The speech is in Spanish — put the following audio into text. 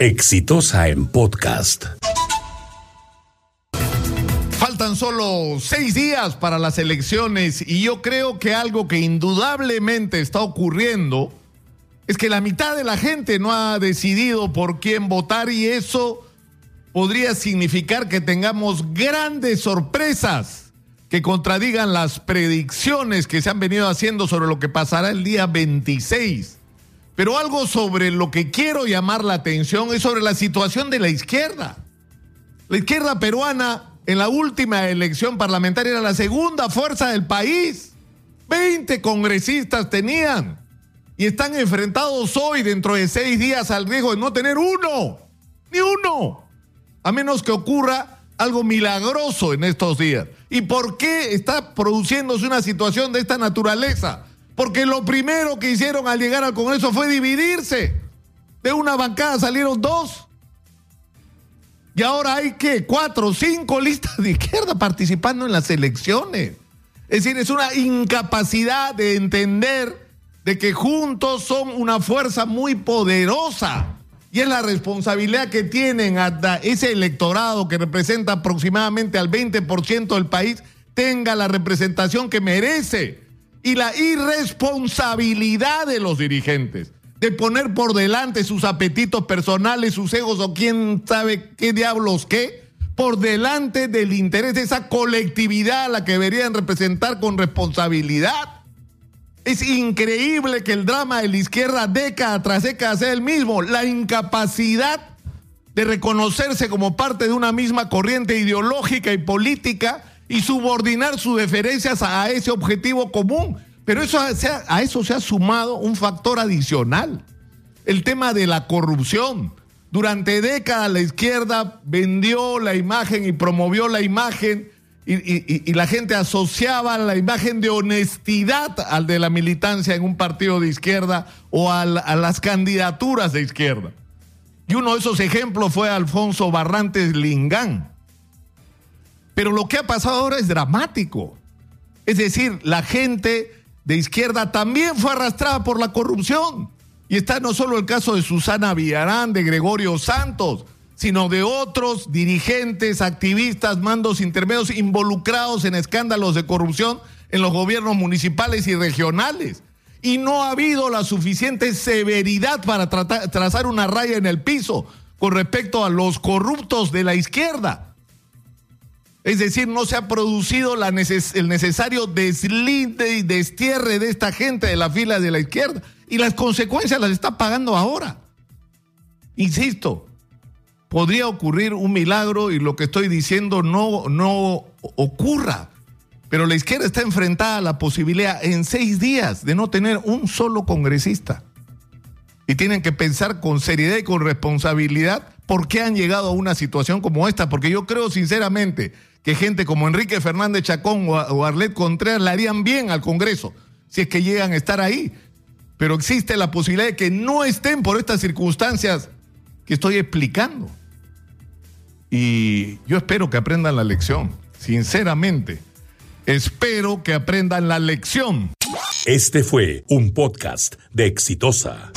Exitosa en podcast. Faltan solo seis días para las elecciones y yo creo que algo que indudablemente está ocurriendo es que la mitad de la gente no ha decidido por quién votar y eso podría significar que tengamos grandes sorpresas que contradigan las predicciones que se han venido haciendo sobre lo que pasará el día 26. Pero algo sobre lo que quiero llamar la atención es sobre la situación de la izquierda. La izquierda peruana en la última elección parlamentaria era la segunda fuerza del país. 20 congresistas tenían y están enfrentados hoy, dentro de seis días, al riesgo de no tener uno, ni uno, a menos que ocurra algo milagroso en estos días. ¿Y por qué está produciéndose una situación de esta naturaleza? Porque lo primero que hicieron al llegar al Congreso fue dividirse. De una bancada salieron dos. Y ahora hay que cuatro, cinco listas de izquierda participando en las elecciones. Es decir, es una incapacidad de entender de que juntos son una fuerza muy poderosa. Y es la responsabilidad que tienen hasta ese electorado que representa aproximadamente al 20% del país, tenga la representación que merece. Y la irresponsabilidad de los dirigentes de poner por delante sus apetitos personales, sus egos o quién sabe qué diablos qué, por delante del interés de esa colectividad a la que deberían representar con responsabilidad. Es increíble que el drama de la izquierda década tras década sea el mismo. La incapacidad de reconocerse como parte de una misma corriente ideológica y política y subordinar sus deferencias a ese objetivo común. Pero a eso se ha sumado un factor adicional, el tema de la corrupción. Durante décadas la izquierda vendió la imagen y promovió la imagen y, la gente asociaba la imagen de honestidad al de la militancia en un partido de izquierda o a las candidaturas de izquierda. Y uno de esos ejemplos fue Alfonso Barrantes Lingán. Pero lo que ha pasado ahora es dramático. Es decir, la gente de izquierda también fue arrastrada por la corrupción. Y está no solo el caso de Susana Villarán, de Gregorio Santos, sino de otros dirigentes, activistas, mandos intermedios involucrados en escándalos de corrupción en los gobiernos municipales y regionales. Y no ha habido la suficiente severidad para trazar una raya en el piso con respecto a los corruptos de la izquierda. Es decir, no se ha producido el necesario deslinde y destierre de esta gente de la fila de la izquierda. Y las consecuencias las está pagando ahora. Insisto, podría ocurrir un milagro y lo que estoy diciendo no, no ocurra. Pero la izquierda está enfrentada a la posibilidad en seis días de no tener un solo congresista. Y tienen que pensar con seriedad y con responsabilidad por qué han llegado a una situación como esta. Porque yo creo sinceramente que gente como Enrique Fernández Chacón o Arlet Contreras le harían bien al Congreso si es que llegan a estar ahí. Pero existe la posibilidad de que no estén por estas circunstancias que estoy explicando. Y yo espero que aprendan la lección, sinceramente. Espero que aprendan la lección. Este fue un podcast de Exitosa.